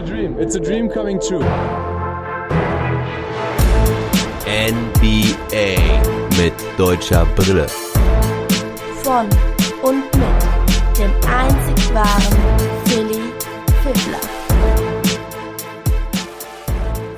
a dream. It's a dream coming true. NBA mit deutscher Brille. Von und mit dem einzig wahren Philly Fiddler.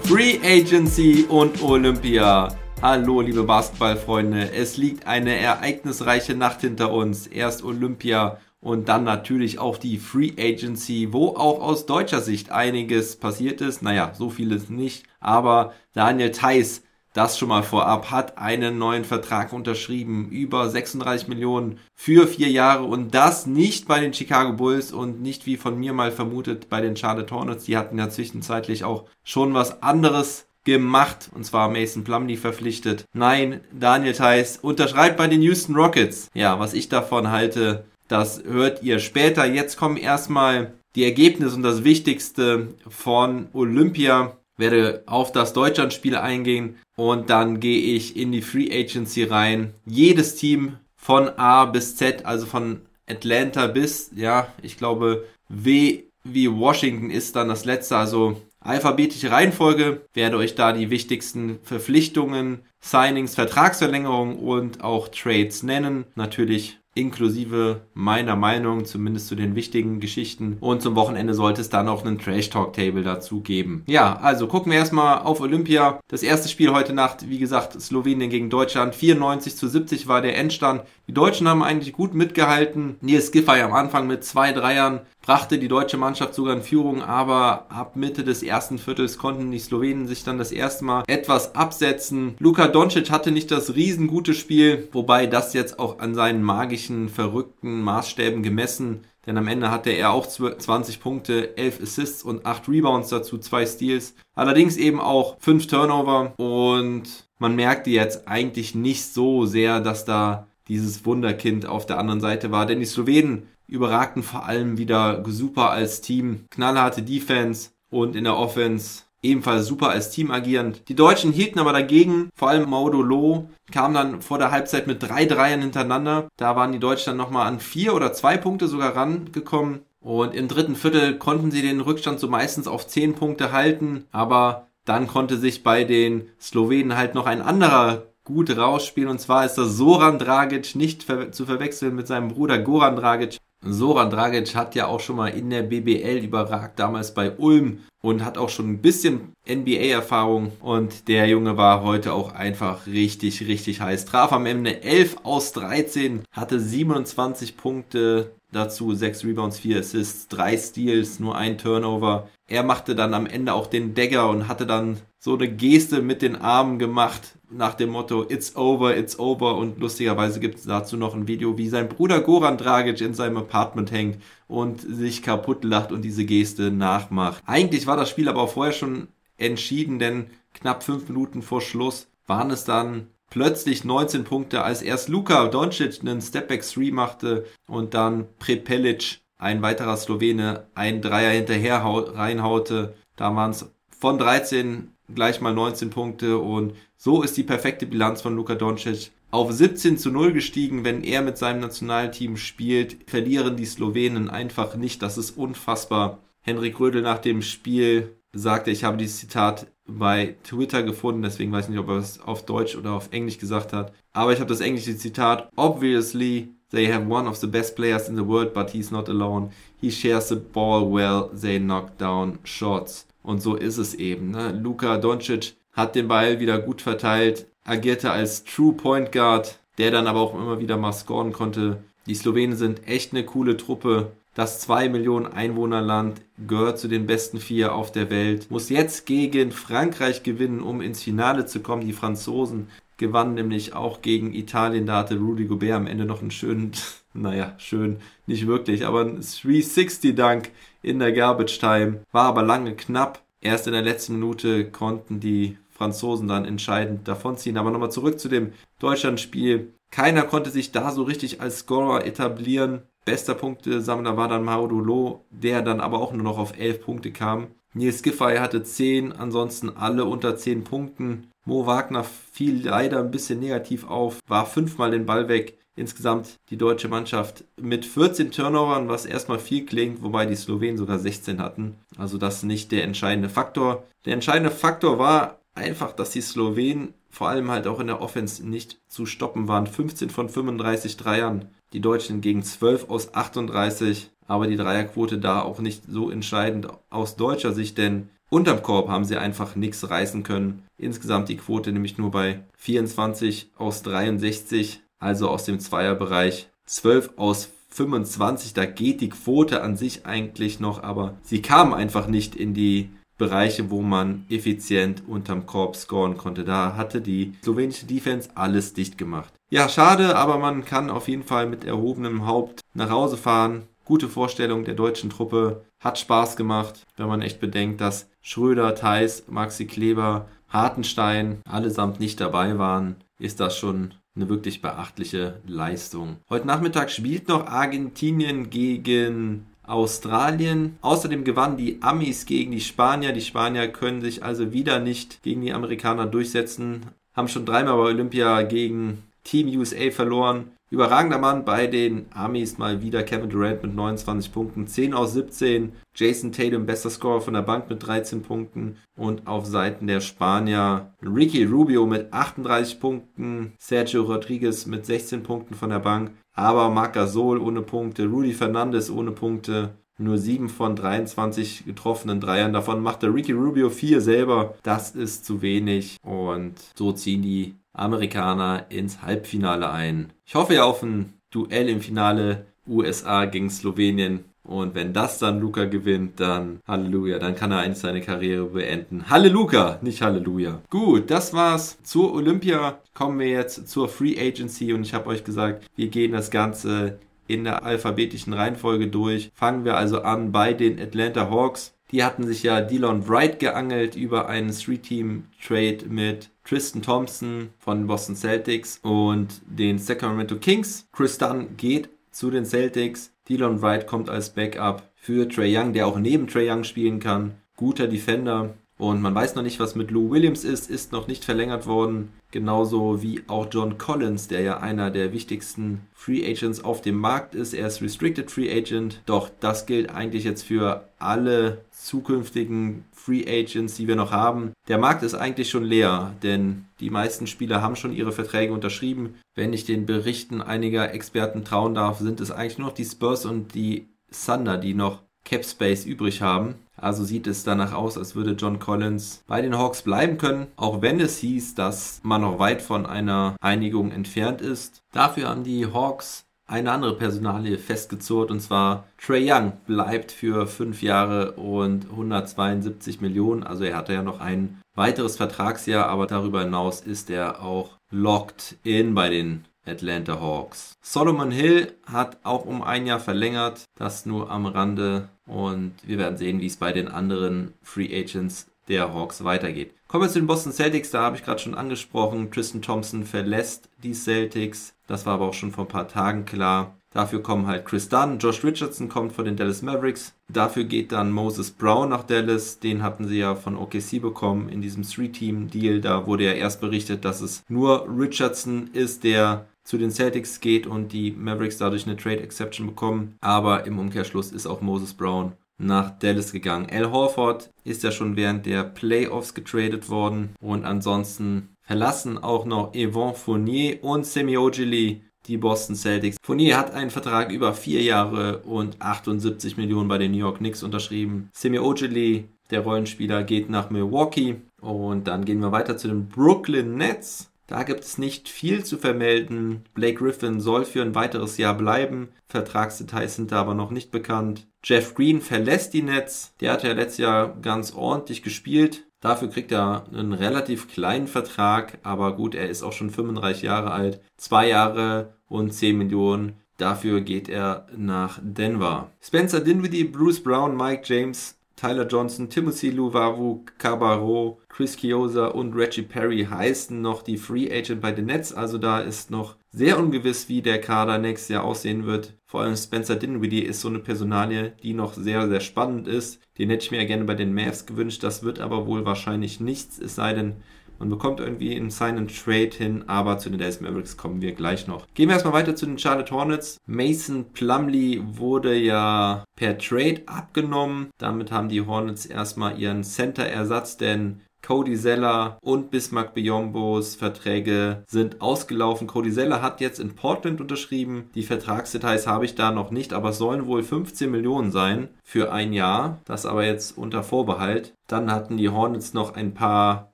Free Agency und Olympia. Hallo, liebe Basketballfreunde. Es liegt eine ereignisreiche Nacht hinter uns. Erst Olympia und dann natürlich auch die Free Agency, wo auch aus deutscher Sicht einiges passiert ist. Naja, so vieles nicht. Aber Daniel Theiss, das schon mal vorab, hat einen neuen Vertrag unterschrieben. Über 36 Millionen für vier Jahre. Und das nicht bei den Chicago Bulls und nicht wie von mir mal vermutet bei den Charlotte Hornets. Die hatten ja zwischenzeitlich auch schon was anderes gemacht, und zwar Mason Plumlee verpflichtet. Nein, Daniel Theiss unterschreibt bei den Houston Rockets. Ja, was ich davon halte, das hört ihr später. Jetzt kommen erstmal die Ergebnisse und das Wichtigste von Olympia. Werde auf das Deutschlandspiel eingehen und dann gehe ich in die Free Agency rein. Jedes Team von A bis Z, also von Atlanta bis, ja, ich glaube, W wie Washington ist dann das letzte, also alphabetische Reihenfolge, werde euch da die wichtigsten Verpflichtungen, Signings, Vertragsverlängerungen und auch Trades nennen. Natürlich inklusive meiner Meinung, zumindest zu den wichtigen Geschichten. Und zum Wochenende sollte es dann auch einen Trash Talk Table dazu geben. Ja, also gucken wir erstmal auf Olympia. Das erste Spiel heute Nacht, wie gesagt, Slowenien gegen Deutschland. 94 zu 70 war der Endstand. Die Deutschen haben eigentlich gut mitgehalten. Nils Giffey am Anfang mit zwei Dreiern brachte die deutsche Mannschaft sogar in Führung, aber ab Mitte des ersten Viertels konnten die Slowenen sich dann das erste Mal etwas absetzen. Luka Doncic hatte nicht das riesengute Spiel, wobei das jetzt auch an seinen magischen, verrückten Maßstäben gemessen denn am Ende hatte er auch 20 Punkte, 11 Assists und 8 Rebounds dazu, 2 Steals. Allerdings eben auch 5 Turnover und man merkte jetzt eigentlich nicht so sehr, dass da dieses Wunderkind auf der anderen Seite war. Denn die Slowenen überragten vor allem wieder super als Team. Knallharte Defense und in der Offense ebenfalls super als Team agierend. Die Deutschen hielten aber dagegen, vor allem Maudo Loh kam dann vor der Halbzeit mit drei Dreiern hintereinander. Da waren die Deutschen dann nochmal an vier oder zwei Punkte sogar rangekommen. Und im dritten Viertel konnten sie den Rückstand so meistens auf zehn Punkte halten, aber dann konnte sich bei den Slowenen halt noch ein anderer gut rausspielen. Und zwar ist das Soran Dragic nicht zu verwechseln mit seinem Bruder Goran Dragic. Soran Dragic hat ja auch schon mal in der BBL überragt, damals bei Ulm und hat auch schon ein bisschen NBA-Erfahrung. Und der Junge war heute auch einfach richtig, richtig heiß. Traf am Ende 11 aus 13, hatte 27 Punkte, dazu 6 Rebounds, 4 Assists, 3 Steals, nur ein Turnover. Er machte dann am Ende auch den Dagger und hatte dann so eine Geste mit den Armen gemacht, nach dem Motto It's over, it's over. Und lustigerweise gibt es dazu noch ein Video, wie sein Bruder Goran Dragic in seinem Apartment hängt und sich kaputt lacht und diese Geste nachmacht. Eigentlich war das Spiel aber auch vorher schon entschieden, denn knapp fünf Minuten vor Schluss waren es dann plötzlich 19 Punkte, als erst Luka Doncic einen Stepback 3 machte und dann Prepelic, ein weiterer Slowene, ein Dreier hinterher reinhaute. Da waren es von 13 gleich mal 19 Punkte und so ist die perfekte Bilanz von Luka Doncic auf 17 zu 0 gestiegen. Wenn er mit seinem Nationalteam spielt, verlieren die Slowenen einfach nicht. Das ist unfassbar. Henrik Rödel nach dem Spiel sagte, ich habe dieses Zitat bei Twitter gefunden, deswegen weiß ich nicht, ob er es auf Deutsch oder auf Englisch gesagt hat. Aber ich habe das englische Zitat. Obviously, they have one of the best players in the world, but he's not alone. He shares the ball well, they knock down shots. Und so ist es eben. Ne? Luka Doncic hat den Ball wieder gut verteilt, agierte als True Point Guard, der dann aber auch immer wieder mal scoren konnte. Die Slowenen sind echt eine coole Truppe. Das 2 Millionen Einwohnerland gehört zu den besten vier auf der Welt. Muss jetzt gegen Frankreich gewinnen, um ins Finale zu kommen. Die Franzosen gewannen nämlich auch gegen Italien. Da hatte Rudy Gobert am Ende noch einen schönen, naja, schön, nicht wirklich, aber ein 360-Dunk in der Garbage Time. War aber lange knapp. Erst in der letzten Minute konnten die Franzosen dann entscheidend davonziehen. Aber nochmal zurück zu dem Deutschlandspiel. Keiner konnte sich da so richtig als Scorer etablieren. Bester Punktesammler war dann Maudolo, der dann aber auch nur noch auf 11 Punkte kam. Nils Giffey hatte 10, ansonsten alle unter 10 Punkten. Mo Wagner fiel leider ein bisschen negativ auf, war fünfmal den Ball weg. Insgesamt die deutsche Mannschaft mit 14 Turnovern, was erstmal viel klingt, wobei die Slowenen sogar 16 hatten. Also das nicht der entscheidende Faktor. Der entscheidende Faktor war einfach, dass die Slowenen vor allem halt auch in der Offense nicht zu stoppen waren. 15 von 35 Dreiern, die Deutschen gegen 12 aus 38, aber die Dreierquote da auch nicht so entscheidend aus deutscher Sicht, denn unterm Korb haben sie einfach nichts reißen können. Insgesamt die Quote nämlich nur bei 24 aus 63 also aus dem Zweierbereich 12 aus 25. Da geht die Quote an sich eigentlich noch, aber sie kamen einfach nicht in die Bereiche, wo man effizient unterm Korb scoren konnte. Da hatte die slowenische Defense alles dicht gemacht. Ja, schade, aber man kann auf jeden Fall mit erhobenem Haupt nach Hause fahren. Gute Vorstellung der deutschen Truppe. Hat Spaß gemacht, wenn man echt bedenkt, dass Schröder, Theis, Maxi Kleber, Hartenstein allesamt nicht dabei waren. Ist das schon eine wirklich beachtliche Leistung. Heute Nachmittag spielt noch Argentinien gegen Australien. Außerdem gewannen die Amis gegen die Spanier. Die Spanier können sich also wieder nicht gegen die Amerikaner durchsetzen. Haben schon dreimal bei Olympia gegen Team USA verloren. Überragender Mann bei den Amis mal wieder Kevin Durant mit 29 Punkten, 10 aus 17. Jason Tatum, bester Scorer von der Bank mit 13 Punkten. Und auf Seiten der Spanier Ricky Rubio mit 38 Punkten, Sergio Rodriguez mit 16 Punkten von der Bank. Aber Marc Gasol ohne Punkte, Rudy Fernandez ohne Punkte. Nur 7 von 23 getroffenen Dreiern. Davon macht der Ricky Rubio 4 selber. Das ist zu wenig. Und so ziehen die Amerikaner ins Halbfinale ein. Ich hoffe ja auf ein Duell im Finale USA gegen Slowenien. Und wenn das dann Luca gewinnt, dann Halleluja, dann kann er eigentlich seine Karriere beenden. Halleluja, nicht Halleluja. Gut, das war's zur Olympia. Kommen wir jetzt zur Free Agency und ich habe euch gesagt, wir gehen das Ganze in der alphabetischen Reihenfolge durch. Fangen wir also an bei den Atlanta Hawks. Die hatten sich ja Dylan Wright geangelt über einen Three-Team-Trade mit Tristan Thompson von Boston Celtics und den Sacramento Kings. Chris Dunn geht zu den Celtics. Dylan Wright kommt als Backup für Trey Young, der auch neben Trey Young spielen kann. Guter Defender. Und man weiß noch nicht, was mit Lou Williams ist, ist noch nicht verlängert worden. Genauso wie auch John Collins, der ja einer der wichtigsten Free Agents auf dem Markt ist. Er ist Restricted Free Agent. Doch das gilt eigentlich jetzt für alle zukünftigen Free Agents, die wir noch haben. Der Markt ist eigentlich schon leer, denn die meisten Spieler haben schon ihre Verträge unterschrieben. Wenn ich den Berichten einiger Experten trauen darf, sind es eigentlich nur noch die Spurs und die Thunder, die noch Cap Space übrig haben. Also sieht es danach aus, als würde John Collins bei den Hawks bleiben können, auch wenn es hieß, dass man noch weit von einer Einigung entfernt ist. Dafür haben die Hawks eine andere Personalie festgezurrt und zwar Trey Young bleibt für fünf Jahre und 172 Millionen. Also er hatte ja noch ein weiteres Vertragsjahr, aber darüber hinaus ist er auch locked in bei den Atlanta Hawks. Solomon Hill hat auch um ein Jahr verlängert, das nur am Rande. Und wir werden sehen, wie es bei den anderen Free Agents der Hawks weitergeht. Kommen wir zu den Boston Celtics, da habe ich gerade schon angesprochen. Tristan Thompson verlässt die Celtics. Das war aber auch schon vor ein paar Tagen klar. Dafür kommen halt Chris Dunn, Josh Richardson kommt von den Dallas Mavericks. Dafür geht dann Moses Brown nach Dallas. Den hatten sie ja von OKC bekommen in diesem Three-Team-Deal. Da wurde ja erst berichtet, dass es nur Richardson ist, der zu den Celtics geht und die Mavericks dadurch eine Trade Exception bekommen. Aber im Umkehrschluss ist auch Moses Brown nach Dallas gegangen. Al Horford ist ja schon während der Playoffs getradet worden und ansonsten verlassen auch noch Yvonne Fournier und Semi Ojili die Boston Celtics. Fournier hat einen Vertrag über vier Jahre und 78 Millionen bei den New York Knicks unterschrieben. Semi Ojili, der Rollenspieler, geht nach Milwaukee und dann gehen wir weiter zu den Brooklyn Nets. Da gibt es nicht viel zu vermelden. Blake Griffin soll für ein weiteres Jahr bleiben. Vertragsdetails sind da aber noch nicht bekannt. Jeff Green verlässt die Nets. Der hat ja letztes Jahr ganz ordentlich gespielt. Dafür kriegt er einen relativ kleinen Vertrag, aber gut, er ist auch schon 35 Jahre alt. Zwei Jahre und 10 Millionen. Dafür geht er nach Denver. Spencer Dinwiddie, Bruce Brown, Mike James Tyler Johnson, Timothy Luvavu, Cabarro, Chris Chiosa und Reggie Perry heißen noch die Free Agent bei den Nets. Also da ist noch sehr ungewiss, wie der Kader nächstes Jahr aussehen wird. Vor allem Spencer Dinwiddie ist so eine Personalie, die noch sehr, sehr spannend ist. Den hätte ich mir ja gerne bei den Mavs gewünscht. Das wird aber wohl wahrscheinlich nichts, es sei denn, Man bekommt irgendwie einen Sign and Trade hin, aber zu den Dallas Mavericks kommen wir gleich noch. Gehen wir erstmal weiter zu den Charlotte Hornets. Mason Plumley wurde ja per Trade abgenommen. Damit haben die Hornets erstmal ihren Center-Ersatz, denn Cody Zeller und Bismarck Biombos Verträge sind ausgelaufen. Cody Zeller hat jetzt in Portland unterschrieben. Die Vertragsdetails habe ich da noch nicht, aber es sollen wohl 15 Millionen sein für ein Jahr. Das aber jetzt unter Vorbehalt. Dann hatten die Hornets noch ein paar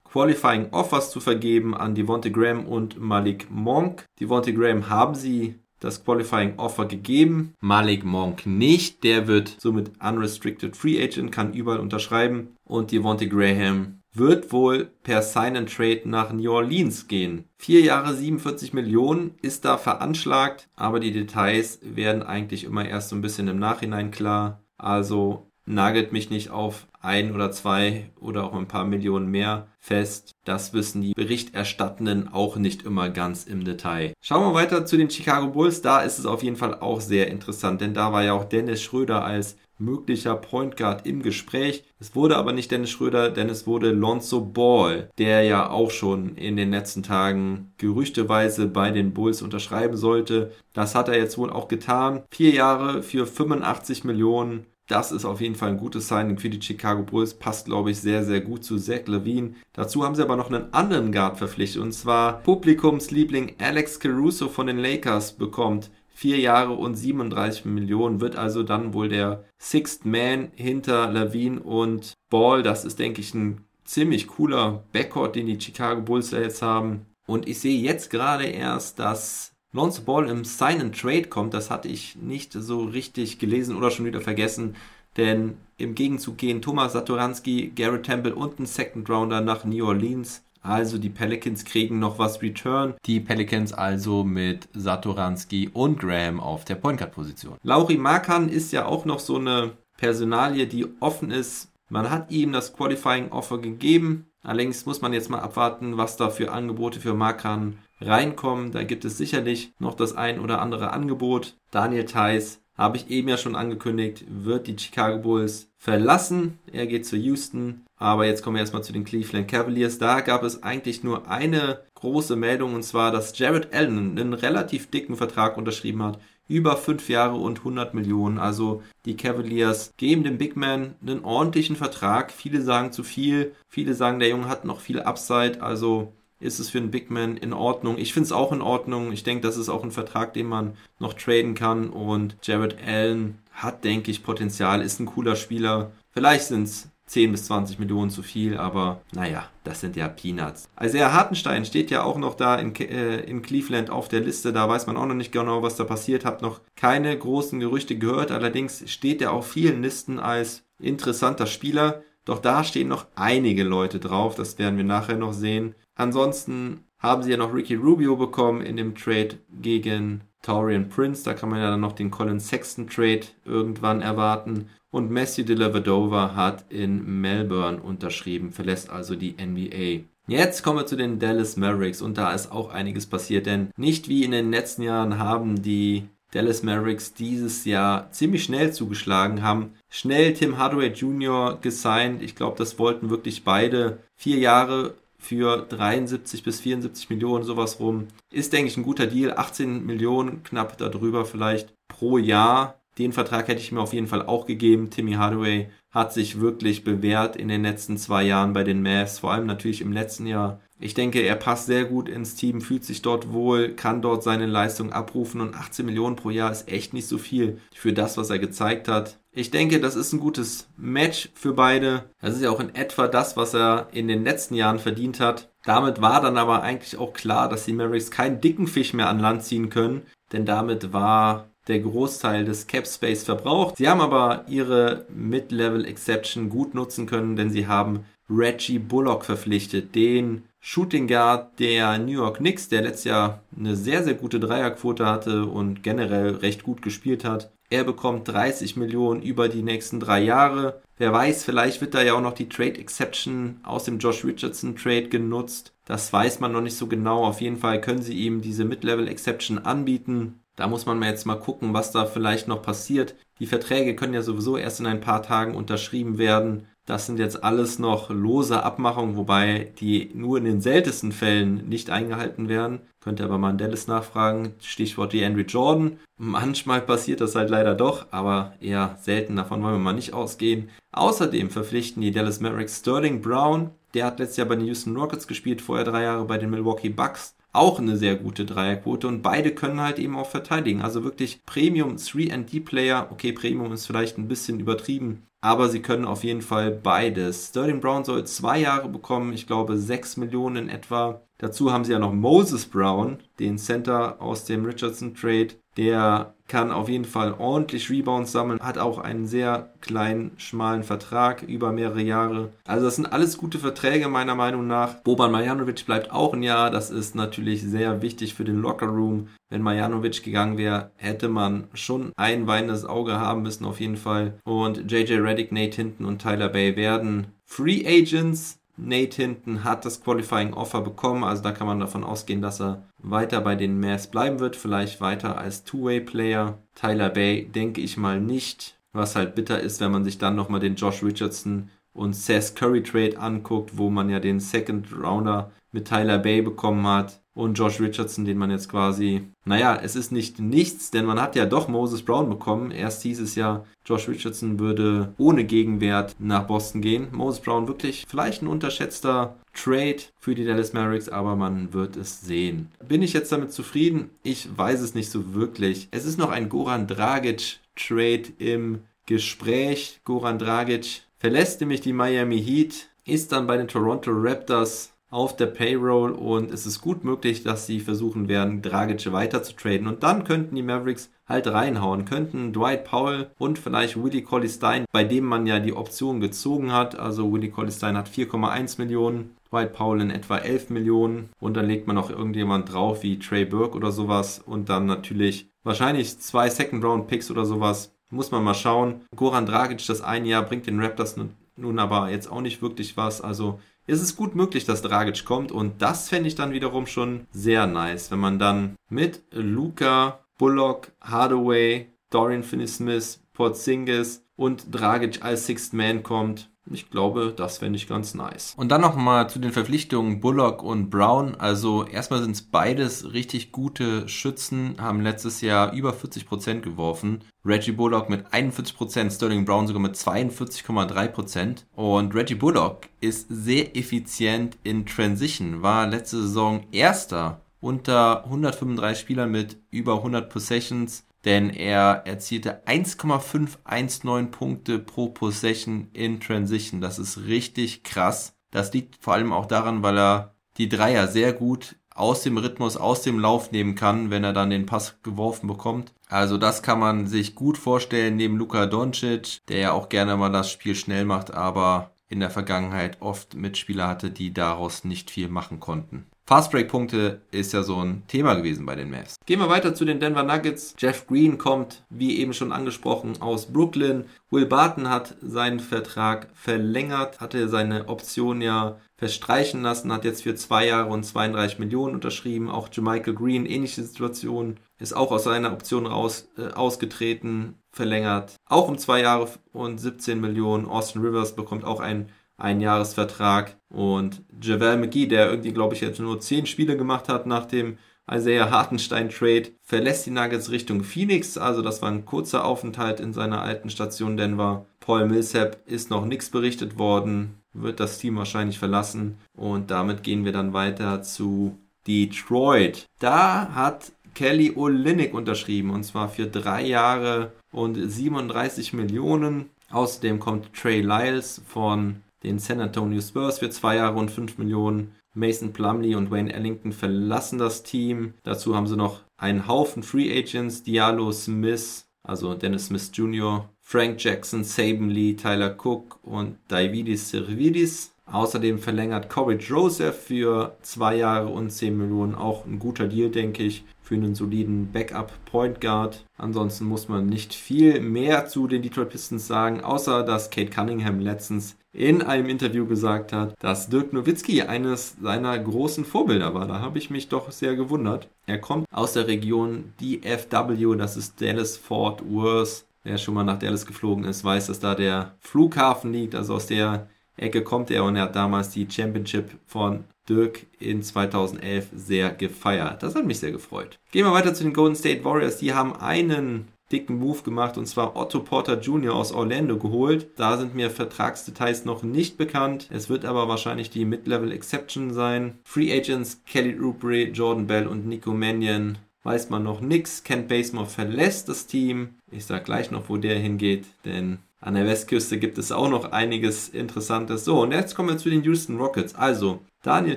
Qualifying Offers zu vergeben an Devonte Graham und Malik Monk. Devonte Graham haben sie das Qualifying Offer gegeben. Malik Monk nicht. Der wird somit Unrestricted Free Agent, kann überall unterschreiben. Und Devonte Graham wird wohl per Sign and Trade nach New Orleans gehen. Vier Jahre 47 Millionen ist da veranschlagt, aber die Details werden eigentlich immer erst so ein bisschen im Nachhinein klar. Also nagelt mich nicht auf ein oder zwei oder auch ein paar Millionen mehr fest. Das wissen die Berichterstattenden auch nicht immer ganz im Detail. Schauen wir weiter zu den Chicago Bulls. Da ist es auf jeden Fall auch sehr interessant, denn da war ja auch Dennis Schröder als möglicher Point Guard im Gespräch. Es wurde aber nicht Dennis Schröder, denn es wurde Lonzo Ball, der ja auch schon in den letzten Tagen gerüchteweise bei den Bulls unterschreiben sollte. Das hat er jetzt wohl auch getan. Vier Jahre für 85 Millionen. Das ist auf jeden Fall ein gutes Signing für die Chicago Bulls. Passt, glaube ich, sehr, sehr gut zu Zach Levine. Dazu haben sie aber noch einen anderen Guard verpflichtet. Und zwar Publikumsliebling Alex Caruso von den Lakers bekommt vier Jahre und 37 Millionen, wird also dann wohl der Sixth Man hinter Levine und Ball. Das ist, denke ich, ein ziemlich cooler Backcourt, den die Chicago Bulls da jetzt haben. Und ich sehe jetzt gerade erst, dass Lonzo Ball im Sign and Trade kommt. Das hatte ich nicht so richtig gelesen oder schon wieder vergessen. Denn im Gegenzug gehen Thomas Satoranski, Garrett Temple und ein Second Rounder nach New Orleans. Also die Pelicans kriegen noch was Return. Die Pelicans also mit Satoranski und Graham auf der Point Guard Position. Lauri Markan ist ja auch noch so eine Personalie, die offen ist. Man hat ihm das Qualifying Offer gegeben. Allerdings muss man jetzt mal abwarten, was da für Angebote für Markan reinkommen. Da gibt es sicherlich noch das ein oder andere Angebot. Daniel Theiss habe ich eben ja schon angekündigt, wird die Chicago Bulls verlassen. Er geht zu Houston. Aber jetzt kommen wir erstmal zu den Cleveland Cavaliers. Da gab es eigentlich nur eine große Meldung und zwar, dass Jared Allen einen relativ dicken Vertrag unterschrieben hat. Über fünf Jahre und 100 Millionen. Also die Cavaliers geben dem Big Man einen ordentlichen Vertrag. Viele sagen zu viel. Viele sagen, der Junge hat noch viel Upside. Also ist es für einen Big Man in Ordnung. Ich finde es auch in Ordnung. Ich denke, das ist auch ein Vertrag, den man noch traden kann. Und Jared Allen hat, denke ich, Potenzial, ist ein cooler Spieler. Vielleicht sind es 10 bis 20 Millionen zu viel, aber naja, das sind ja Peanuts. Also Herr Hartenstein steht ja auch noch da in, äh, in Cleveland auf der Liste, da weiß man auch noch nicht genau, was da passiert, Hab noch keine großen Gerüchte gehört, allerdings steht er auf vielen Listen als interessanter Spieler, doch da stehen noch einige Leute drauf, das werden wir nachher noch sehen. Ansonsten haben sie ja noch Ricky Rubio bekommen in dem Trade gegen Taurian Prince. Da kann man ja dann noch den Colin Sexton Trade irgendwann erwarten. Und Matthew Dellavedova hat in Melbourne unterschrieben, verlässt also die NBA. Jetzt kommen wir zu den Dallas Mavericks und da ist auch einiges passiert, denn nicht wie in den letzten Jahren haben die Dallas Mavericks dieses Jahr ziemlich schnell zugeschlagen, haben schnell Tim Hardaway Jr. gesigned. Ich glaube, das wollten wirklich beide. Vier Jahre für 73 bis 74 Millionen, sowas rum. Ist, denke ich, ein guter Deal. 18 Millionen, knapp darüber vielleicht pro Jahr. Den Vertrag hätte ich mir auf jeden Fall auch gegeben. Timmy Hardaway hat sich wirklich bewährt in den letzten zwei Jahren bei den Mavs, vor allem natürlich im letzten Jahr. Ich denke, er passt sehr gut ins Team, fühlt sich dort wohl, kann dort seine Leistung abrufen und 18 Millionen pro Jahr ist echt nicht so viel für das, was er gezeigt hat. Ich denke, das ist ein gutes Match für beide. Das ist ja auch in etwa das, was er in den letzten Jahren verdient hat. Damit war dann aber eigentlich auch klar, dass die Mavericks keinen dicken Fisch mehr an Land ziehen können, denn damit war der Großteil des Cap Space verbraucht. Sie haben aber ihre Mid-Level Exception gut nutzen können, denn sie haben Reggie Bullock verpflichtet, den Shooting Guard der New York Knicks, der letztes Jahr eine sehr, sehr gute Dreierquote hatte und generell recht gut gespielt hat. Er bekommt 30 Millionen über die nächsten drei Jahre. Wer weiß, vielleicht wird da ja auch noch die Trade Exception aus dem Josh Richardson Trade genutzt. Das weiß man noch nicht so genau. Auf jeden Fall können sie ihm diese Mid-Level Exception anbieten. Da muss man jetzt mal gucken, was da vielleicht noch passiert. Die Verträge können ja sowieso erst in ein paar Tagen unterschrieben werden. Das sind jetzt alles noch lose Abmachungen, wobei die nur in den seltensten Fällen nicht eingehalten werden. Könnt ihr aber mal an Dallas nachfragen. Stichwort die Andrew Jordan. Manchmal passiert das halt leider doch, aber eher selten. Davon wollen wir mal nicht ausgehen. Außerdem verpflichten die Dallas Mavericks Sterling Brown. Der hat letztes Jahr bei den Houston Rockets gespielt, vorher drei Jahre bei den Milwaukee Bucks auch eine sehr gute Dreierquote und beide können halt eben auch verteidigen. Also wirklich Premium 3D-Player. Okay, Premium ist vielleicht ein bisschen übertrieben, aber sie können auf jeden Fall beides. Sterling Brown soll zwei Jahre bekommen, ich glaube 6 Millionen in etwa. Dazu haben sie ja noch Moses Brown, den Center aus dem Richardson Trade. Der kann auf jeden Fall ordentlich Rebounds sammeln, hat auch einen sehr kleinen, schmalen Vertrag über mehrere Jahre. Also das sind alles gute Verträge meiner Meinung nach. Boban Marjanovic bleibt auch ein Jahr. Das ist natürlich sehr wichtig für den Lockerroom. Wenn Marjanovic gegangen wäre, hätte man schon ein weinendes Auge haben müssen auf jeden Fall. Und JJ Reddick, Nate Hinton und Tyler Bay werden Free Agents. Nate Hinton hat das Qualifying Offer bekommen, also da kann man davon ausgehen, dass er weiter bei den Mavs bleiben wird, vielleicht weiter als Two-Way-Player. Tyler Bay denke ich mal nicht, was halt bitter ist, wenn man sich dann nochmal den Josh Richardson und Seth Curry Trade anguckt, wo man ja den Second Rounder mit Tyler Bay bekommen hat und Josh Richardson, den man jetzt quasi, naja, es ist nicht nichts, denn man hat ja doch Moses Brown bekommen. Erst hieß es ja, Josh Richardson würde ohne Gegenwert nach Boston gehen. Moses Brown wirklich vielleicht ein unterschätzter Trade für die Dallas Mavericks, aber man wird es sehen. Bin ich jetzt damit zufrieden? Ich weiß es nicht so wirklich. Es ist noch ein Goran Dragic Trade im Gespräch. Goran Dragic verlässt nämlich die Miami Heat, ist dann bei den Toronto Raptors auf der Payroll und es ist gut möglich, dass sie versuchen werden, Dragic weiter zu traden und dann könnten die Mavericks halt reinhauen, könnten Dwight Powell und vielleicht Willie Colley Stein, bei dem man ja die Option gezogen hat, also Willie Colley Stein hat 4,1 Millionen, Dwight Powell in etwa 11 Millionen und dann legt man noch irgendjemand drauf wie Trey Burke oder sowas und dann natürlich wahrscheinlich zwei Second Round Picks oder sowas. Muss man mal schauen. Goran Dragic das ein Jahr bringt den Raptors nun aber jetzt auch nicht wirklich was. Also ist es gut möglich, dass Dragic kommt und das fände ich dann wiederum schon sehr nice, wenn man dann mit Luca, Bullock, Hardaway, Dorian Finney-Smith, Porzingis und Dragic als Sixth Man kommt. Ich glaube, das fände ich ganz nice. Und dann nochmal zu den Verpflichtungen Bullock und Brown. Also erstmal sind es beides richtig gute Schützen, haben letztes Jahr über 40% geworfen. Reggie Bullock mit 41%, Sterling Brown sogar mit 42,3%. Und Reggie Bullock ist sehr effizient in Transition, war letzte Saison erster unter 135 Spielern mit über 100 Possessions denn er erzielte 1,519 Punkte pro Possession in Transition. Das ist richtig krass. Das liegt vor allem auch daran, weil er die Dreier sehr gut aus dem Rhythmus, aus dem Lauf nehmen kann, wenn er dann den Pass geworfen bekommt. Also das kann man sich gut vorstellen neben Luka Doncic, der ja auch gerne mal das Spiel schnell macht, aber in der Vergangenheit oft Mitspieler hatte, die daraus nicht viel machen konnten. Fastbreak-Punkte ist ja so ein Thema gewesen bei den Mavs. Gehen wir weiter zu den Denver Nuggets. Jeff Green kommt, wie eben schon angesprochen, aus Brooklyn. Will Barton hat seinen Vertrag verlängert, hatte seine Option ja verstreichen lassen, hat jetzt für zwei Jahre und 32 Millionen unterschrieben. Auch Jermichael Green, ähnliche Situation, ist auch aus seiner Option raus, äh, ausgetreten, verlängert. Auch um zwei Jahre und 17 Millionen. Austin Rivers bekommt auch einen ein Jahresvertrag. Und Javel McGee, der irgendwie, glaube ich, jetzt nur zehn Spiele gemacht hat nach dem Isaiah Hartenstein Trade, verlässt die Nuggets Richtung Phoenix. Also das war ein kurzer Aufenthalt in seiner alten Station Denver. Paul Millsap ist noch nichts berichtet worden, wird das Team wahrscheinlich verlassen. Und damit gehen wir dann weiter zu Detroit. Da hat Kelly Olynyk unterschrieben und zwar für drei Jahre und 37 Millionen. Außerdem kommt Trey Lyles von den San Antonio Spurs für zwei Jahre und fünf Millionen. Mason Plumley und Wayne Ellington verlassen das Team. Dazu haben sie noch einen Haufen Free Agents, Diallo Smith, also Dennis Smith Jr., Frank Jackson, Saban Lee, Tyler Cook und Davidis Servidis. Außerdem verlängert Corey Joseph für zwei Jahre und 10 Millionen. Auch ein guter Deal, denke ich, für einen soliden Backup Point Guard. Ansonsten muss man nicht viel mehr zu den Detroit Pistons sagen, außer dass Kate Cunningham letztens in einem Interview gesagt hat, dass Dirk Nowitzki eines seiner großen Vorbilder war. Da habe ich mich doch sehr gewundert. Er kommt aus der Region DFW, das ist Dallas Fort Worth Wer schon mal nach Dallas geflogen ist, weiß, dass da der Flughafen liegt. Also aus der Ecke kommt er und er hat damals die Championship von Dirk in 2011 sehr gefeiert. Das hat mich sehr gefreut. Gehen wir weiter zu den Golden State Warriors. Die haben einen dicken Move gemacht und zwar Otto Porter Jr. aus Orlando geholt. Da sind mir Vertragsdetails noch nicht bekannt. Es wird aber wahrscheinlich die Mid-Level Exception sein. Free Agents Kelly Oubre, Jordan Bell und Nico Mannion weiß man noch nichts. Kent Basemore verlässt das Team. Ich sag gleich noch, wo der hingeht, denn an der Westküste gibt es auch noch einiges Interessantes. So, und jetzt kommen wir zu den Houston Rockets. Also, Daniel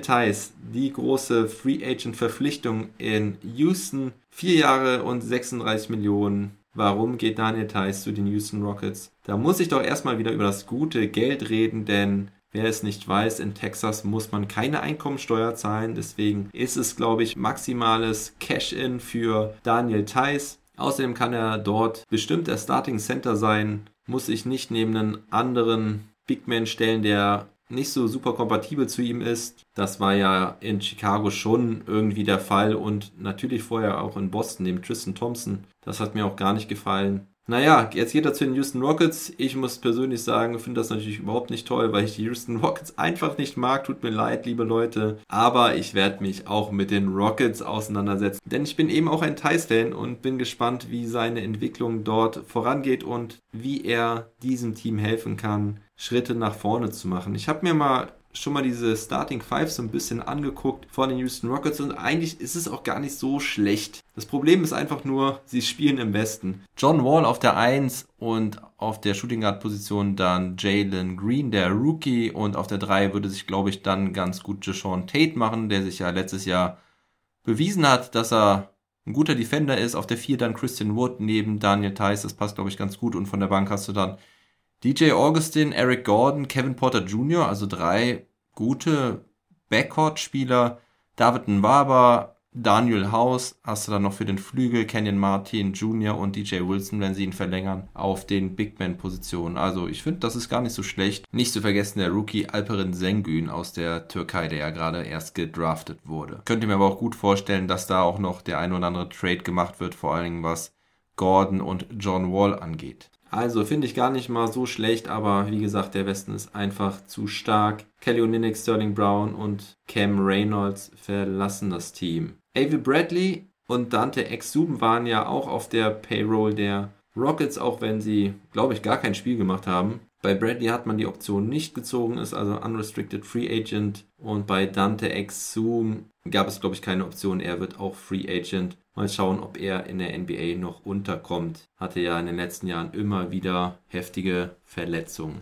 Theiss, die große Free Agent Verpflichtung in Houston. Vier Jahre und 36 Millionen Warum geht Daniel Theiss zu den Houston Rockets? Da muss ich doch erstmal wieder über das gute Geld reden, denn wer es nicht weiß, in Texas muss man keine Einkommensteuer zahlen. Deswegen ist es, glaube ich, maximales Cash-In für Daniel Theiss. Außerdem kann er dort bestimmt der Starting Center sein, muss sich nicht neben einen anderen Big Man stellen, der nicht so super kompatibel zu ihm ist. Das war ja in Chicago schon irgendwie der Fall und natürlich vorher auch in Boston, dem Tristan Thompson. Das hat mir auch gar nicht gefallen. Naja, jetzt geht er zu den Houston Rockets. Ich muss persönlich sagen, finde das natürlich überhaupt nicht toll, weil ich die Houston Rockets einfach nicht mag. Tut mir leid, liebe Leute. Aber ich werde mich auch mit den Rockets auseinandersetzen. Denn ich bin eben auch ein Thais-Fan und bin gespannt, wie seine Entwicklung dort vorangeht und wie er diesem Team helfen kann, Schritte nach vorne zu machen. Ich habe mir mal schon mal diese Starting Five so ein bisschen angeguckt von den Houston Rockets und eigentlich ist es auch gar nicht so schlecht. Das Problem ist einfach nur, sie spielen im Westen. John Wall auf der 1 und auf der Shooting Guard Position dann Jalen Green, der Rookie und auf der 3 würde sich glaube ich dann ganz gut Jashawn Tate machen, der sich ja letztes Jahr bewiesen hat, dass er ein guter Defender ist. Auf der 4 dann Christian Wood neben Daniel Theiss, das passt glaube ich ganz gut und von der Bank hast du dann DJ Augustin, Eric Gordon, Kevin Porter Jr., also drei gute Backcourt-Spieler. David Nwaba, Daniel House hast du dann noch für den Flügel, Kenyon Martin Jr. und DJ Wilson, wenn sie ihn verlängern, auf den Big Man-Positionen. Also ich finde, das ist gar nicht so schlecht. Nicht zu vergessen der Rookie Alperin Sengün aus der Türkei, der ja gerade erst gedraftet wurde. Könnt ihr mir aber auch gut vorstellen, dass da auch noch der ein oder andere Trade gemacht wird, vor allen Dingen was Gordon und John Wall angeht. Also finde ich gar nicht mal so schlecht, aber wie gesagt, der Westen ist einfach zu stark. Kelly Olynyk, Sterling Brown und Cam Reynolds verlassen das Team. Avery Bradley und Dante Exum waren ja auch auf der Payroll der Rockets, auch wenn sie, glaube ich, gar kein Spiel gemacht haben. Bei Bradley hat man die Option nicht gezogen, ist also Unrestricted Free Agent. Und bei Dante Exum gab es, glaube ich, keine Option. Er wird auch Free Agent. Mal schauen, ob er in der NBA noch unterkommt. Hatte ja in den letzten Jahren immer wieder heftige Verletzungen.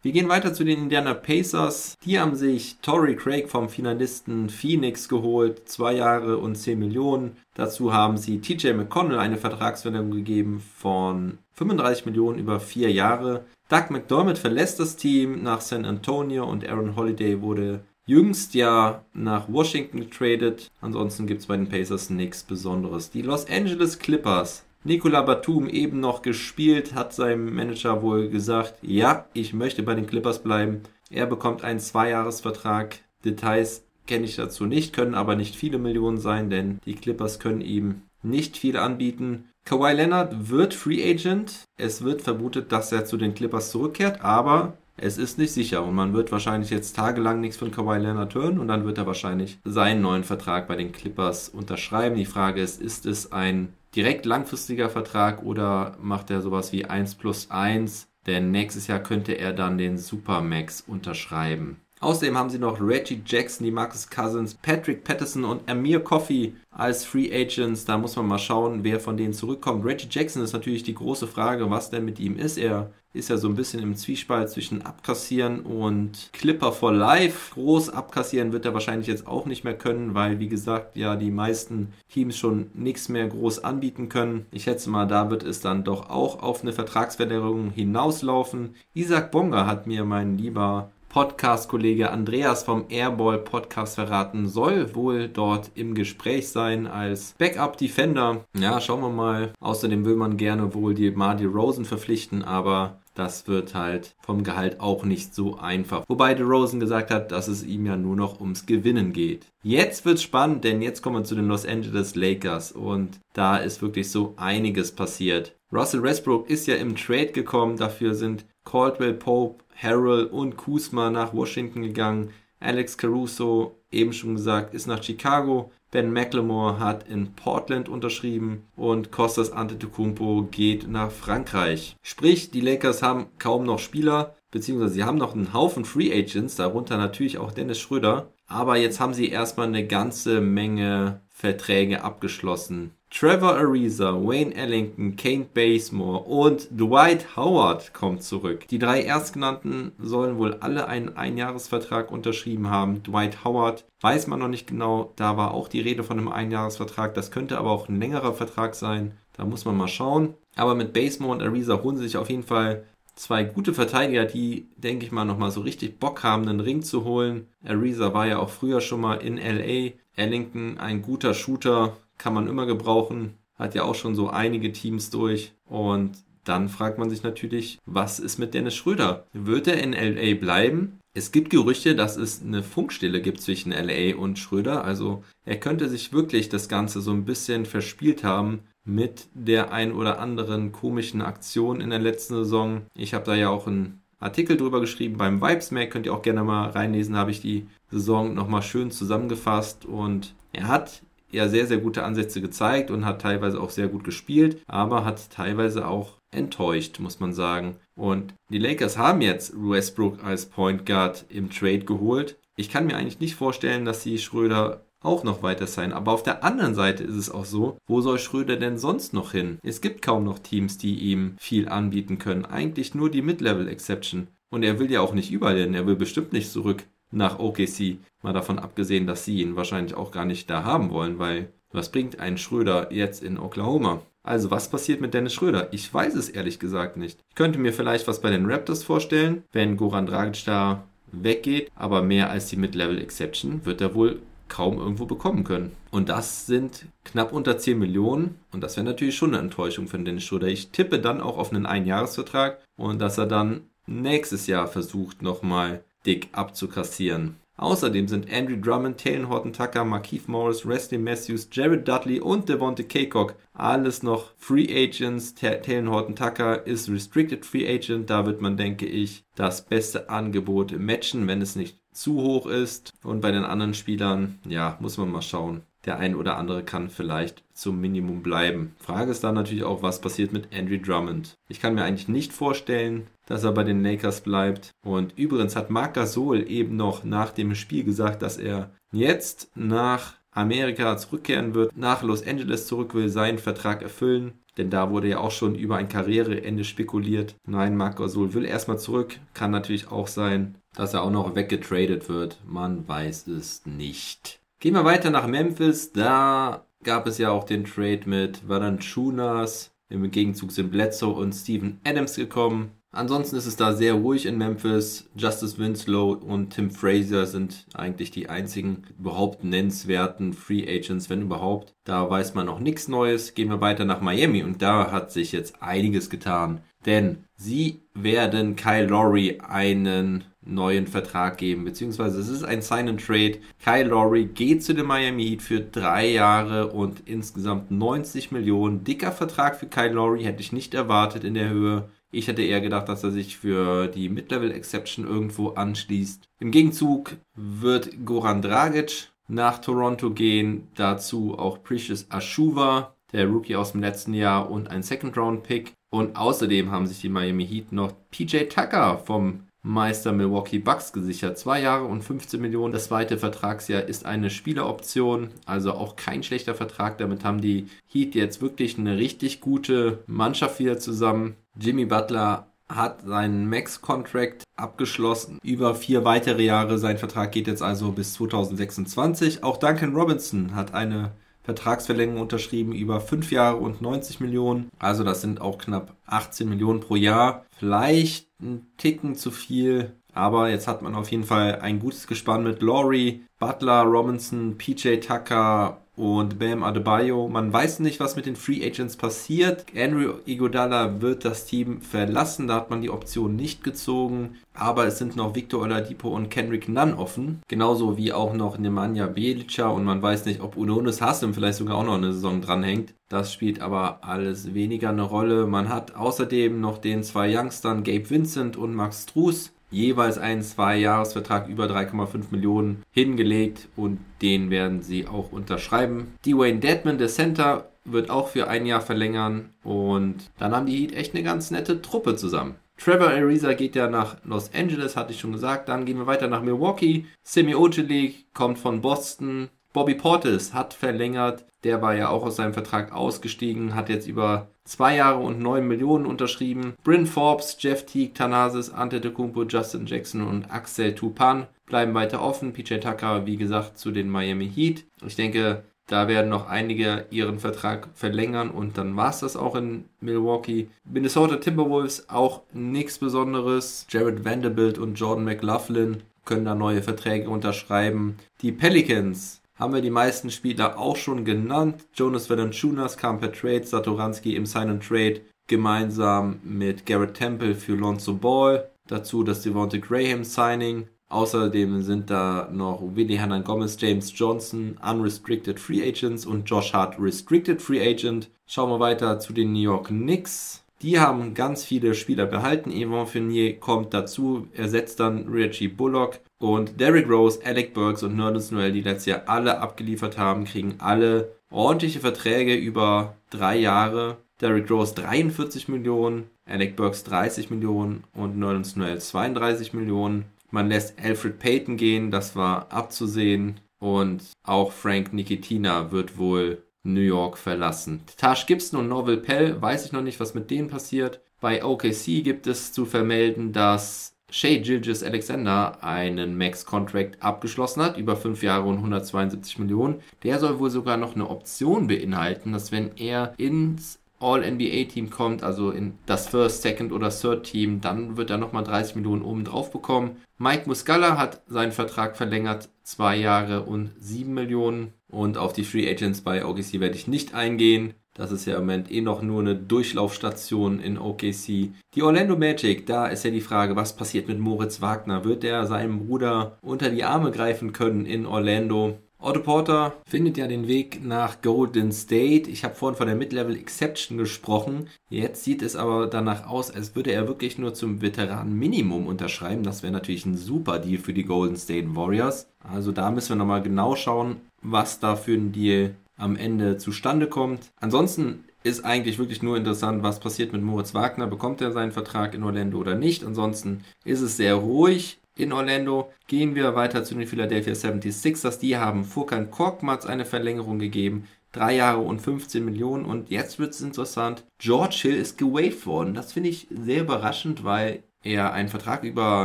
Wir gehen weiter zu den Indiana Pacers. Die haben sich Torrey Craig vom Finalisten Phoenix geholt. Zwei Jahre und 10 Millionen. Dazu haben sie TJ McConnell eine Vertragsverlängerung gegeben von 35 Millionen über vier Jahre. Doug McDermott verlässt das Team nach San Antonio und Aaron Holiday wurde jüngst ja nach Washington getradet. Ansonsten gibt es bei den Pacers nichts Besonderes. Die Los Angeles Clippers. Nikola Batum eben noch gespielt, hat seinem Manager wohl gesagt, ja, ich möchte bei den Clippers bleiben. Er bekommt einen Zweijahresvertrag. Details kenne ich dazu nicht, können aber nicht viele Millionen sein, denn die Clippers können ihm nicht viel anbieten. Kawhi Leonard wird Free Agent. Es wird vermutet, dass er zu den Clippers zurückkehrt, aber es ist nicht sicher und man wird wahrscheinlich jetzt tagelang nichts von Kawhi Leonard hören und dann wird er wahrscheinlich seinen neuen Vertrag bei den Clippers unterschreiben. Die Frage ist, ist es ein direkt langfristiger Vertrag oder macht er sowas wie 1 plus 1? Denn nächstes Jahr könnte er dann den Supermax unterschreiben. Außerdem haben sie noch Reggie Jackson, die Marcus Cousins, Patrick Patterson und Amir Coffey als Free Agents. Da muss man mal schauen, wer von denen zurückkommt. Reggie Jackson ist natürlich die große Frage, was denn mit ihm ist. Er ist ja so ein bisschen im Zwiespalt zwischen Abkassieren und Clipper for Life. Groß abkassieren wird er wahrscheinlich jetzt auch nicht mehr können, weil, wie gesagt, ja die meisten Teams schon nichts mehr groß anbieten können. Ich schätze mal, da wird es dann doch auch auf eine Vertragsverlängerung hinauslaufen. Isaac Bonga hat mir mein lieber Podcast-Kollege Andreas vom Airball Podcast verraten, soll wohl dort im Gespräch sein als Backup-Defender. Ja, schauen wir mal. Außerdem will man gerne wohl die Marty Rosen verpflichten, aber das wird halt vom Gehalt auch nicht so einfach. Wobei DeRozan gesagt hat, dass es ihm ja nur noch ums Gewinnen geht. Jetzt wird's spannend, denn jetzt kommen wir zu den Los Angeles Lakers und da ist wirklich so einiges passiert. Russell Westbrook ist ja im Trade gekommen. Dafür sind Caldwell Pope, Harrell und Kuzma nach Washington gegangen. Alex Caruso, eben schon gesagt, ist nach Chicago. Ben McLemore hat in Portland unterschrieben und Costas Antetokounmpo geht nach Frankreich. Sprich, die Lakers haben kaum noch Spieler, beziehungsweise sie haben noch einen Haufen Free Agents, darunter natürlich auch Dennis Schröder. Aber jetzt haben sie erstmal eine ganze Menge Verträge abgeschlossen. Trevor Ariza, Wayne Ellington, Kane Basemore und Dwight Howard kommt zurück. Die drei Erstgenannten sollen wohl alle einen Einjahresvertrag unterschrieben haben. Dwight Howard weiß man noch nicht genau, da war auch die Rede von einem Einjahresvertrag. Das könnte aber auch ein längerer Vertrag sein. Da muss man mal schauen. Aber mit Basemore und Ariza holen sie sich auf jeden Fall zwei gute Verteidiger, die, denke ich mal, nochmal so richtig Bock haben, einen Ring zu holen. Ariza war ja auch früher schon mal in LA. Ellington, ein guter Shooter, kann man immer gebrauchen, hat ja auch schon so einige Teams durch und dann fragt man sich natürlich, was ist mit Dennis Schröder? Wird er in LA bleiben? Es gibt Gerüchte, dass es eine Funkstille gibt zwischen LA und Schröder. Also er könnte sich wirklich das Ganze so ein bisschen verspielt haben mit der ein oder anderen komischen Aktion in der letzten Saison. Ich habe da ja auch einen Artikel drüber geschrieben beim Vibesmack. Könnt ihr auch gerne mal reinlesen. Da habe ich die Saison nochmal schön zusammengefasst. Und er hat ja sehr, sehr gute Ansätze gezeigt und hat teilweise auch sehr gut gespielt, aber hat teilweise auch enttäuscht, muss man sagen. Und die Lakers haben jetzt Westbrook als Point Guard im Trade geholt. Ich kann mir eigentlich nicht vorstellen, dass sie Schröder auch noch weiter sein. Aber auf der anderen Seite ist es auch so, wo soll Schröder denn sonst noch hin? Es gibt kaum noch Teams, die ihm viel anbieten können. Eigentlich nur die Mid-Level-Exception. Und er will ja auch nicht überall hin. Er will bestimmt nicht zurück nach OKC. Mal davon abgesehen, dass sie ihn wahrscheinlich auch gar nicht da haben wollen, weil was bringt ein Schröder jetzt in Oklahoma? Also was passiert mit Dennis Schröder? Ich weiß es ehrlich gesagt nicht. Ich könnte mir vielleicht was bei den Raptors vorstellen, wenn Goran Dragic da weggeht, aber mehr als die Mid-Level Exception wird er wohl kaum irgendwo bekommen können. Und das sind knapp unter 10 Millionen und das wäre natürlich schon eine Enttäuschung für Dennis Schröder. Ich tippe dann auch auf einen Einjahresvertrag und dass er dann nächstes Jahr versucht nochmal dick abzukassieren. Außerdem sind Andrew Drummond, Taylor Horton Tucker, Markeith Morris, Wesley Matthews, Jared Dudley und Devonte Kaycock alles noch Free Agents. Taylor Horton Tucker ist Restricted Free Agent. Da wird man, denke ich, das beste Angebot matchen, wenn es nicht zu hoch ist. Und bei den anderen Spielern, ja, muss man mal schauen. Der ein oder andere kann vielleicht zum Minimum bleiben. Frage ist dann natürlich auch, was passiert mit Andrew Drummond. Ich kann mir eigentlich nicht vorstellen, dass er bei den Lakers bleibt. Und übrigens hat Marc Gasol eben noch nach dem Spiel gesagt, dass er jetzt nach Amerika zurückkehren wird, nach Los Angeles zurück will, seinen Vertrag erfüllen. Denn da wurde ja auch schon über ein Karriereende spekuliert. Nein, Marc Gasol will erstmal zurück. Kann natürlich auch sein, dass er auch noch weggetradet wird. Man weiß es nicht. Gehen wir weiter nach Memphis. Da gab es ja auch den Trade mit Valanciunas. Im Gegenzug sind Bledsoe und Steven Adams gekommen. Ansonsten ist es da sehr ruhig in Memphis. Justice Winslow und Tim Fraser sind eigentlich die einzigen überhaupt nennenswerten Free Agents, wenn überhaupt. Da weiß man noch nichts Neues. Gehen wir weiter nach Miami und da hat sich jetzt einiges getan. Denn sie werden Kyle Lowry einen neuen Vertrag geben, beziehungsweise es ist ein Sign and Trade. Kyle Lowry geht zu den Miami Heat für drei Jahre und insgesamt 90 Millionen. Dicker Vertrag für Kyle Lowry hätte ich nicht erwartet in der Höhe. Ich hätte eher gedacht, dass er sich für die Mid-Level Exception irgendwo anschließt. Im Gegenzug wird Goran Dragic nach Toronto gehen. Dazu auch Precious Ashuva, der Rookie aus dem letzten Jahr und ein Second-Round-Pick. Und außerdem haben sich die Miami Heat noch PJ Tucker vom Meister Milwaukee Bucks gesichert. Zwei Jahre und 15 Millionen. Das zweite Vertragsjahr ist eine Spieleroption, also auch kein schlechter Vertrag. Damit haben die Heat jetzt wirklich eine richtig gute Mannschaft wieder zusammen. Jimmy Butler hat seinen Max-Contract abgeschlossen. Über vier weitere Jahre. Sein Vertrag geht jetzt also bis 2026. Auch Duncan Robinson hat eine Vertragsverlängerung unterschrieben über fünf Jahre und 90 Millionen. Also das sind auch knapp 18 Millionen pro Jahr. Vielleicht ein Ticken zu viel. Aber jetzt hat man auf jeden Fall ein gutes Gespann mit Laurie, Butler, Robinson, PJ Tucker, und Bam Adebayo. Man weiß nicht, was mit den Free Agents passiert. Andrew Iguodala wird das Team verlassen, da hat man die Option nicht gezogen. Aber es sind noch Victor Oladipo und Kendrick Nunn offen. Genauso wie auch noch Nemanja Bjelica und man weiß nicht, ob Udonis Haslem vielleicht sogar auch noch eine Saison dranhängt. Das spielt aber alles weniger eine Rolle. Man hat außerdem noch den zwei Youngstern Gabe Vincent und Max Struß jeweils einen Zwei-Jahres-Vertrag über 3,5 Millionen hingelegt und den werden sie auch unterschreiben. Dwayne Deadman, der Center, wird auch für ein Jahr verlängern und dann haben die Heat echt eine ganz nette Truppe zusammen. Trevor Ariza geht ja nach Los Angeles, hatte ich schon gesagt. Dann gehen wir weiter nach Milwaukee. Semi Ojale kommt von Boston. Bobby Portis hat verlängert. Der war ja auch aus seinem Vertrag ausgestiegen, hat jetzt über zwei Jahre und neun Millionen unterschrieben. Bryn Forbes, Jeff Teague, Thanasis, Antetokounmpo, Justin Jackson und Axel Tupan bleiben weiter offen. PJ Tucker, wie gesagt, zu den Miami Heat. Ich denke, da werden noch einige ihren Vertrag verlängern und dann war es das auch in Milwaukee. Minnesota Timberwolves auch nichts Besonderes. Jared Vanderbilt und Jordan McLaughlin können da neue Verträge unterschreiben. Die Pelicans haben wir die meisten Spieler auch schon genannt. Jonas Valanciunas kam per Trade, Satoranski im Sign and Trade gemeinsam mit Garrett Temple für Lonzo Ball. Dazu das Devontae Graham Signing. Außerdem sind da noch Willie Hernan Gomez, James Johnson, Unrestricted Free Agents und Josh Hart Restricted Free Agent. Schauen wir weiter zu den New York Knicks. Die haben ganz viele Spieler behalten. Yvonne Fournier kommt dazu, ersetzt dann Reggie Bullock. Und Derrick Rose, Alec Burks und Nerlens Noel, die letztes Jahr alle abgeliefert haben, kriegen alle ordentliche Verträge über drei Jahre. Derrick Rose 43 Millionen, Alec Burks 30 Millionen und Nerlens Noel 32 Millionen. Man lässt Alfred Payton gehen, das war abzusehen. Und auch Frank Nikitina wird wohl New York verlassen. Tash Gibson und Norval Pell, weiß ich noch nicht, was mit denen passiert. Bei OKC gibt es zu vermelden, dass Shay Gilgis Alexander einen Max-Contract abgeschlossen hat, über 5 Jahre und 172 Millionen. Der soll wohl sogar noch eine Option beinhalten, dass wenn er ins All-NBA-Team kommt, also in das First, Second oder Third Team, dann wird er nochmal 30 Millionen oben drauf bekommen. Mike Muscala hat seinen Vertrag verlängert, 2 Jahre und 7 Millionen. Und auf die Free Agents bei OKC werde ich nicht eingehen. Das ist ja im Moment eh noch nur eine Durchlaufstation in OKC. Die Orlando Magic, da ist ja die Frage, was passiert mit Moritz Wagner? Wird er seinem Bruder unter die Arme greifen können in Orlando? Otto Porter findet ja den Weg nach Golden State. Ich habe vorhin von der Mid-Level Exception gesprochen. Jetzt sieht es aber danach aus, als würde er wirklich nur zum Veteran-Minimum unterschreiben. Das wäre natürlich ein super Deal für die Golden State Warriors. Also da müssen wir nochmal genau schauen, was da für ein Deal am Ende zustande kommt. Ansonsten ist eigentlich wirklich nur interessant, was passiert mit Moritz Wagner. Bekommt er seinen Vertrag in Orlando oder nicht? Ansonsten ist es sehr ruhig in Orlando. Gehen wir weiter zu den Philadelphia 76ers. Die haben Furkan Korkmaz eine Verlängerung gegeben. Drei Jahre und 15 Millionen. Und jetzt wird es interessant. George Hill ist gewaved worden. Das finde ich sehr überraschend, weil er einen Vertrag über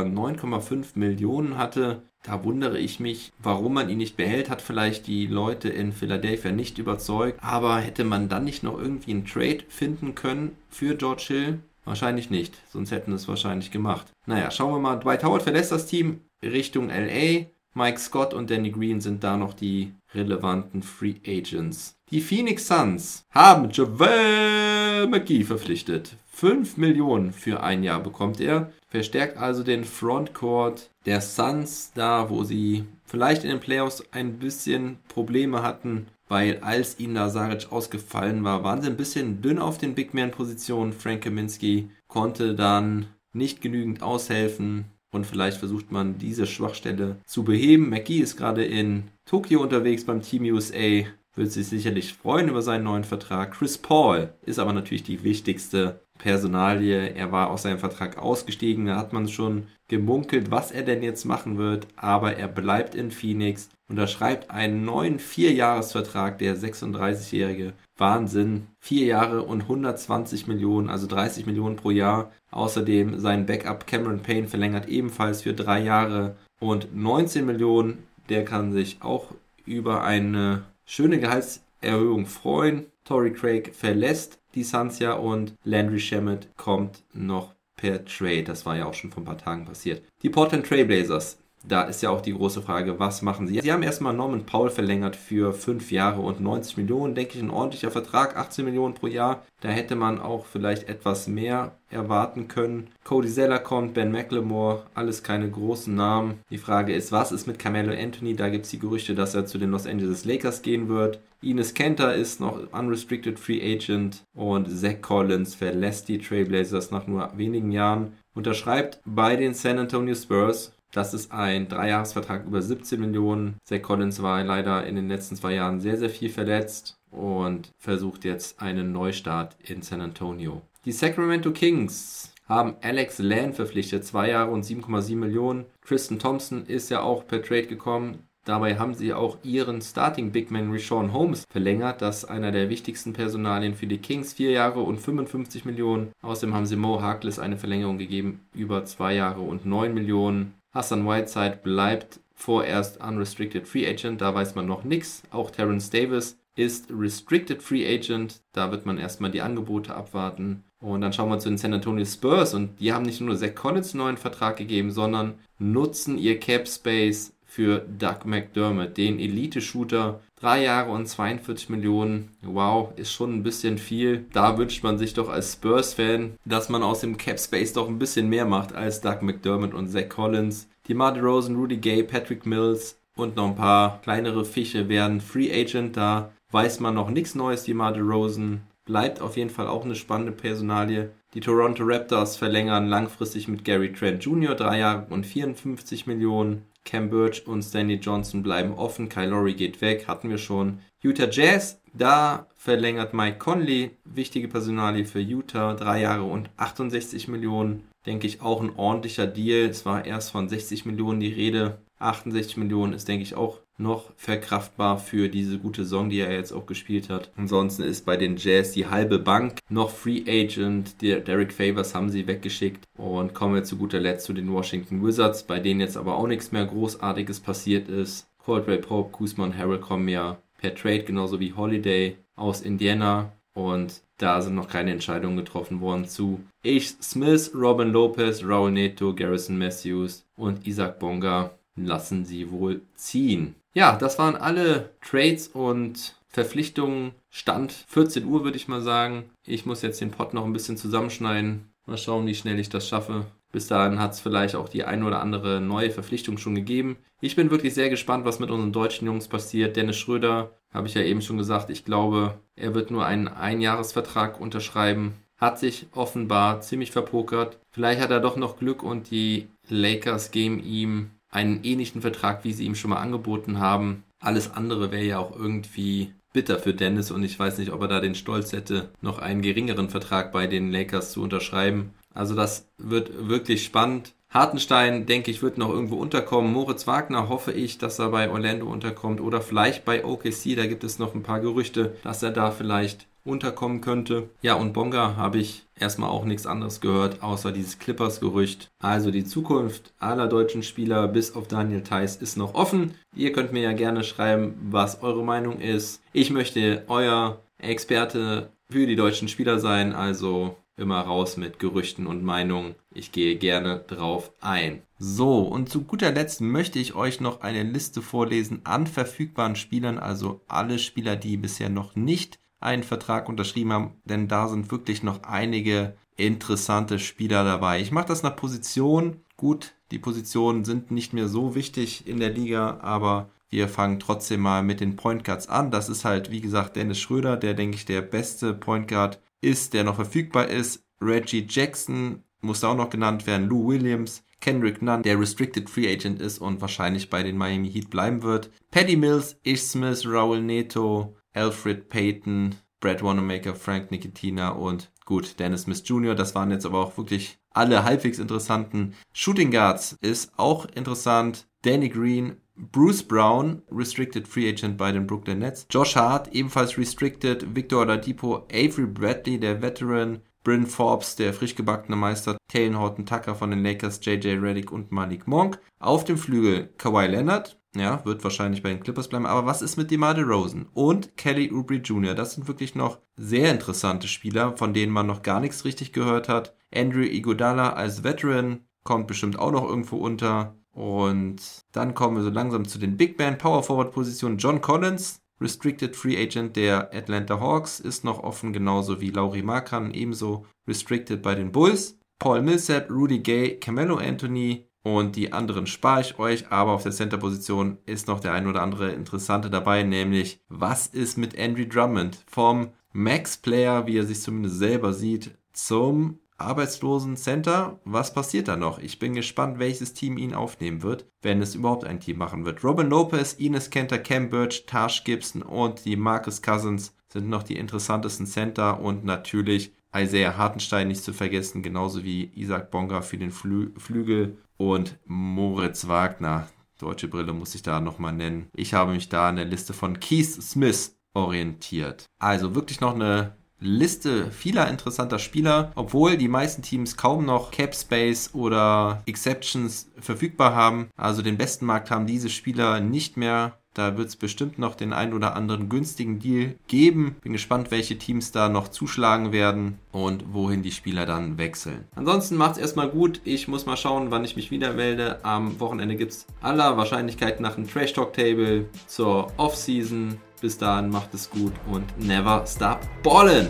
9,5 Millionen hatte. Da wundere ich mich, warum man ihn nicht behält. Hat vielleicht die Leute in Philadelphia nicht überzeugt. Aber hätte man dann nicht noch irgendwie einen Trade finden können für George Hill? Wahrscheinlich nicht, sonst hätten es wahrscheinlich gemacht. Naja, schauen wir mal. Dwight Howard verlässt das Team Richtung LA. Mike Scott und Danny Green sind da noch die relevanten Free Agents. Die Phoenix Suns haben JaVale McGee verpflichtet. 5 Millionen für ein Jahr bekommt er. Verstärkt also den Frontcourt der Suns da, wo sie vielleicht in den Playoffs ein bisschen Probleme hatten, weil als ihnen da Saric ausgefallen war, waren sie ein bisschen dünn auf den Big Man-Positionen. Frank Kaminski konnte dann nicht genügend aushelfen und vielleicht versucht man diese Schwachstelle zu beheben. McGee ist gerade in Tokio unterwegs beim Team USA, wird sich sicherlich freuen über seinen neuen Vertrag. Chris Paul ist aber natürlich die wichtigste Personalie. Er war aus seinem Vertrag ausgestiegen. Da hat man schon gemunkelt, was er denn jetzt machen wird. Aber er bleibt in Phoenix, unterschreibt einen neuen Vierjahresvertrag. Der 36-jährige Wahnsinn. Vier Jahre und 120 Millionen, also 30 Millionen pro Jahr. Außerdem sein Backup Cameron Payne verlängert ebenfalls für drei Jahre und 19 Millionen. Der kann sich auch über eine schöne Gehaltserhöhung freuen. Tory Craig verlässt die Suns ja und Landry Shamet kommt noch per Trade. Das war ja auch schon vor ein paar Tagen passiert. Die Portland Trailblazers da ist ja auch die große Frage, was machen sie? Sie haben erstmal Norman Paul verlängert für 5 Jahre und 90 Millionen, denke ich, ein ordentlicher Vertrag, 18 Millionen pro Jahr. Da hätte man auch vielleicht etwas mehr erwarten können. Cody Zeller kommt, Ben McLemore, alles keine großen Namen. Die Frage ist, was ist mit Carmelo Anthony? Da gibt es die Gerüchte, dass er zu den Los Angeles Lakers gehen wird. Ines Kenter ist noch Unrestricted Free Agent und Zach Collins verlässt die Trailblazers nach nur wenigen Jahren. Unterschreibt bei den San Antonio Spurs das ist ein Dreijahresvertrag über 17 Millionen. Zach Collins war leider in den letzten zwei Jahren sehr, sehr viel verletzt und versucht jetzt einen Neustart in San Antonio. Die Sacramento Kings haben Alex Land verpflichtet, zwei Jahre und 7,7 Millionen. Tristan Thompson ist ja auch per Trade gekommen. Dabei haben sie auch ihren Starting Big Man Rashawn Holmes verlängert. Das ist einer der wichtigsten Personalien für die Kings. Vier Jahre und 55 Millionen. Außerdem haben sie Mo Harkless eine Verlängerung gegeben über zwei Jahre und 9 Millionen. Hassan Whiteside bleibt vorerst Unrestricted Free Agent, da weiß man noch nichts. Auch Terence Davis ist Restricted Free Agent, da wird man erstmal die Angebote abwarten. Und dann schauen wir zu den San Antonio Spurs und die haben nicht nur Zach Collins einen neuen Vertrag gegeben, sondern nutzen ihr Cap Space für Doug McDermott, den Elite-Shooter. Drei Jahre und 42 Millionen. Wow, ist schon ein bisschen viel. Da wünscht man sich doch als Spurs-Fan, dass man aus dem Cap Space doch ein bisschen mehr macht als Doug McDermott und Zach Collins. Die Marty Rosen, Rudy Gay, Patrick Mills und noch ein paar kleinere Fische werden Free Agent. Da weiß man noch nichts Neues. Die Marty Rosen bleibt auf jeden Fall auch eine spannende Personalie. Die Toronto Raptors verlängern langfristig mit Gary Trent Jr. drei Jahre und 54 Millionen. Cam Birch und Stanley Johnson bleiben offen. Kyle Lowry geht weg, hatten wir schon. Utah Jazz, da verlängert Mike Conley, wichtige Personalie für Utah, drei Jahre und 68 Millionen. Denke ich auch ein ordentlicher Deal. Es war erst von 60 Millionen die Rede. 68 Millionen ist, denke ich, auch noch verkraftbar für diese gute Saison, die er jetzt auch gespielt hat. Ansonsten ist bei den Jazz die halbe Bank noch Free Agent. Der Derek Favors haben sie weggeschickt. Und kommen wir zu guter Letzt zu den Washington Wizards, bei denen jetzt aber auch nichts mehr Großartiges passiert ist. Coldray Pope, Kuzma und Harrell kommen ja per Trade, genauso wie Holiday aus Indiana. Und da sind noch keine Entscheidungen getroffen worden zu H. Smith, Robin Lopez, Raul Neto, Garrison Matthews und Isaac Bonga lassen sie wohl ziehen. Ja, das waren alle Trades und Verpflichtungen. Stand 14 Uhr, würde ich mal sagen. Ich muss jetzt den Pod noch ein bisschen zusammenschneiden. Mal schauen, wie schnell ich das schaffe. Bis dahin hat es vielleicht auch die ein oder andere neue Verpflichtung schon gegeben. Ich bin wirklich sehr gespannt, was mit unseren deutschen Jungs passiert. Dennis Schröder, habe ich ja eben schon gesagt, ich glaube, er wird nur einen Einjahresvertrag unterschreiben. Hat sich offenbar ziemlich verpokert. Vielleicht hat er doch noch Glück und die Lakers geben ihm einen ähnlichen Vertrag, wie sie ihm schon mal angeboten haben. Alles andere wäre ja auch irgendwie bitter für Dennis und ich weiß nicht, ob er da den Stolz hätte, noch einen geringeren Vertrag bei den Lakers zu unterschreiben. Also das wird wirklich spannend. Hartenstein, denke ich, wird noch irgendwo unterkommen. Moritz Wagner hoffe ich, dass er bei Orlando unterkommt oder vielleicht bei OKC. Da gibt es noch ein paar Gerüchte, dass er da vielleicht unterkommen könnte. Ja, und Bonga habe ich erstmal auch nichts anderes gehört, außer dieses Clippers-Gerücht. Also die Zukunft aller deutschen Spieler bis auf Daniel Theiss ist noch offen. Ihr könnt mir ja gerne schreiben, was eure Meinung ist. Ich möchte euer Experte für die deutschen Spieler sein, also immer raus mit Gerüchten und Meinungen. Ich gehe gerne drauf ein. So, und zu guter Letzt möchte ich euch noch eine Liste vorlesen an verfügbaren Spielern, also alle Spieler, die bisher noch nicht einen Vertrag unterschrieben haben, denn da sind wirklich noch einige interessante Spieler dabei. Ich mache das nach Position. Gut, die Positionen sind nicht mehr so wichtig in der Liga, aber wir fangen trotzdem mal mit den Point Guards an. Das ist halt, wie gesagt, Dennis Schröder, der, denke ich, der beste Point Guard ist, der noch verfügbar ist. Reggie Jackson muss auch noch genannt werden. Lou Williams, Kendrick Nunn, der Restricted Free Agent ist und wahrscheinlich bei den Miami Heat bleiben wird. Paddy Mills, Ish Smith, Raul Neto, Alfred Payton, Brad Wanamaker, Frank Nikitina und gut, Dennis Smith Jr. Das waren jetzt aber auch wirklich alle halbwegs interessanten. Shooting Guards ist auch interessant. Danny Green, Bruce Brown, Restricted Free Agent bei den Brooklyn Nets. Josh Hart, ebenfalls Restricted. Victor Oladipo, Avery Bradley, der Veteran. Bryn Forbes, der frisch gebackene Meister. Taylor Horton Tucker von den Lakers, JJ Reddick und Malik Monk. Auf dem Flügel Kawhi Leonard, ja, wird wahrscheinlich bei den Clippers bleiben. Aber was ist mit DeMar DeRozan und Kelly Oubre Jr.? Das sind wirklich noch sehr interessante Spieler, von denen man noch gar nichts richtig gehört hat. Andrew Iguodala als Veteran kommt bestimmt auch noch irgendwo unter. Und dann kommen wir so langsam zu den Big Band Power Forward Positionen. John Collins, Restricted Free Agent der Atlanta Hawks, ist noch offen, genauso wie Laurie Markan, ebenso Restricted bei den Bulls. Paul Millsap, Rudy Gay, Carmelo Anthony und die anderen spare ich euch, aber auf der Center-Position ist noch der ein oder andere Interessante dabei, nämlich was ist mit Andrew Drummond vom Max-Player, wie er sich zumindest selber sieht, zum arbeitslosen Center. Was passiert da noch? Ich bin gespannt, welches Team ihn aufnehmen wird, wenn es überhaupt ein Team machen wird. Robin Lopez, Ines Kenter, Cam Birch, Tash Gibson und die Marcus Cousins sind noch die interessantesten Center und natürlich Isaiah Hartenstein nicht zu vergessen, genauso wie Isaac Bonga für den Flü Flügel und Moritz Wagner. Deutsche Brille muss ich da nochmal nennen. Ich habe mich da an der Liste von Keith Smith orientiert. Also wirklich noch eine Liste vieler interessanter Spieler, obwohl die meisten Teams kaum noch Cap Space oder Exceptions verfügbar haben. Also den besten Markt haben diese Spieler nicht mehr. Da wird es bestimmt noch den ein oder anderen günstigen Deal geben. Bin gespannt, welche Teams da noch zuschlagen werden und wohin die Spieler dann wechseln. Ansonsten macht es erstmal gut. Ich muss mal schauen, wann ich mich wieder melde. Am Wochenende gibt es aller Wahrscheinlichkeit nach einem Trash Talk Table zur Offseason. Bis dahin macht es gut und never stop ballen!